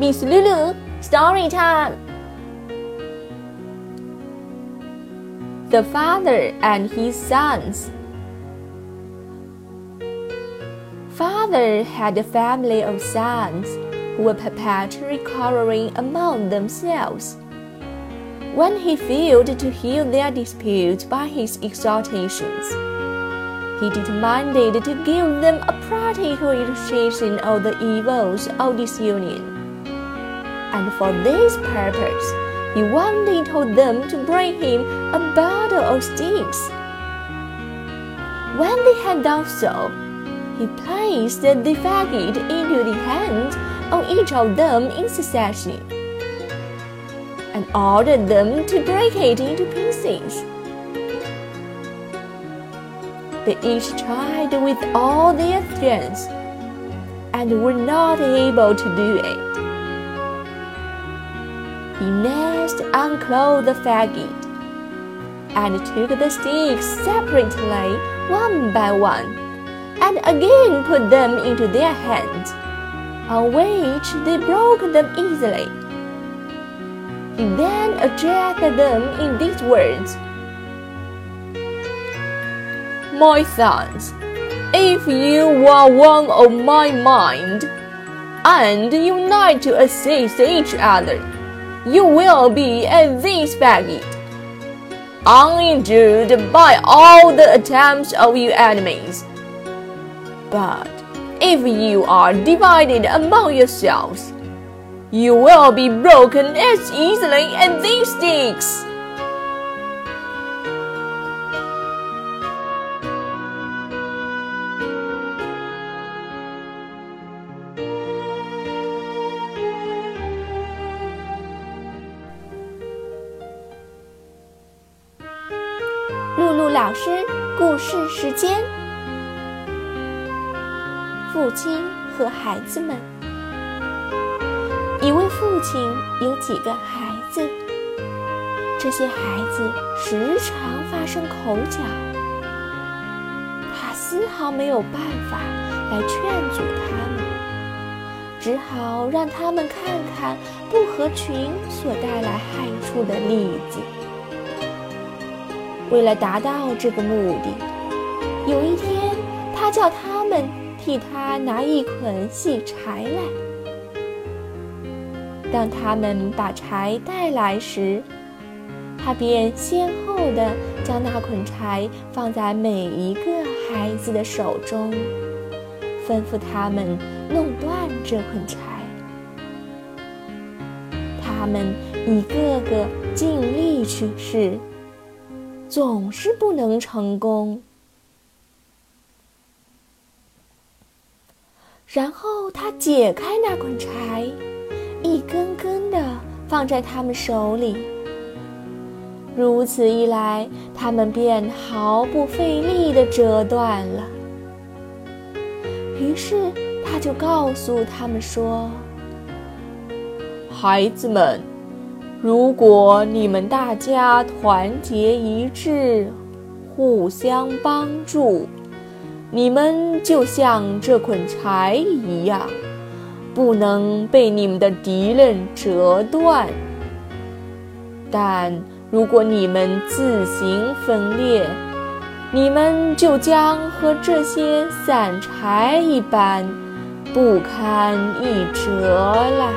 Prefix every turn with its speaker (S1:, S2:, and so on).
S1: Miss Lulu, story time. The father and his sons. Father had a family of sons who were perpetually quarreling among themselves. When he failed to heal their disputes by his exhortations, he determined to give them a practical illustration of the evils of disunion. And for this purpose, he one day told them to bring him a bottle of sticks. When they had done so, he placed the faggot into the hand of each of them in succession and ordered them to break it into pieces. They each tried with all their strength and were not able to do it. He next unclothed the faggot and took the sticks separately one by one and again put them into their hands, on which they broke them easily. He then addressed them in these words My sons, if you are one of my mind, and unite to assist each other, you will be as this faggot, uninjured by all the attempts of your enemies. But if you are divided among yourselves, you will be broken as easily as these sticks. 露露老师故事时间：父亲和孩子们。一位父亲有几个孩子，这些孩子时常发生口角，他丝毫没有办法来劝阻他们，只好让他们看看不合群所带来害处的例子。为了达到这个目的，有一天，他叫他们替他拿一捆细柴来。当他们把柴带来时，他便先后地将那捆柴放在每一个孩子的手中，吩咐他们弄断这捆柴。他们一个个尽力去试。总是不能成功。然后他解开那捆柴，一根根的放在他们手里。如此一来，他们便毫不费力的折断了。于是他就告诉他们说：“孩子们。”如果你们大家团结一致，互相帮助，你们就像这捆柴一样，不能被你们的敌人折断。但如果你们自行分裂，你们就将和这些散柴一般，不堪一折了。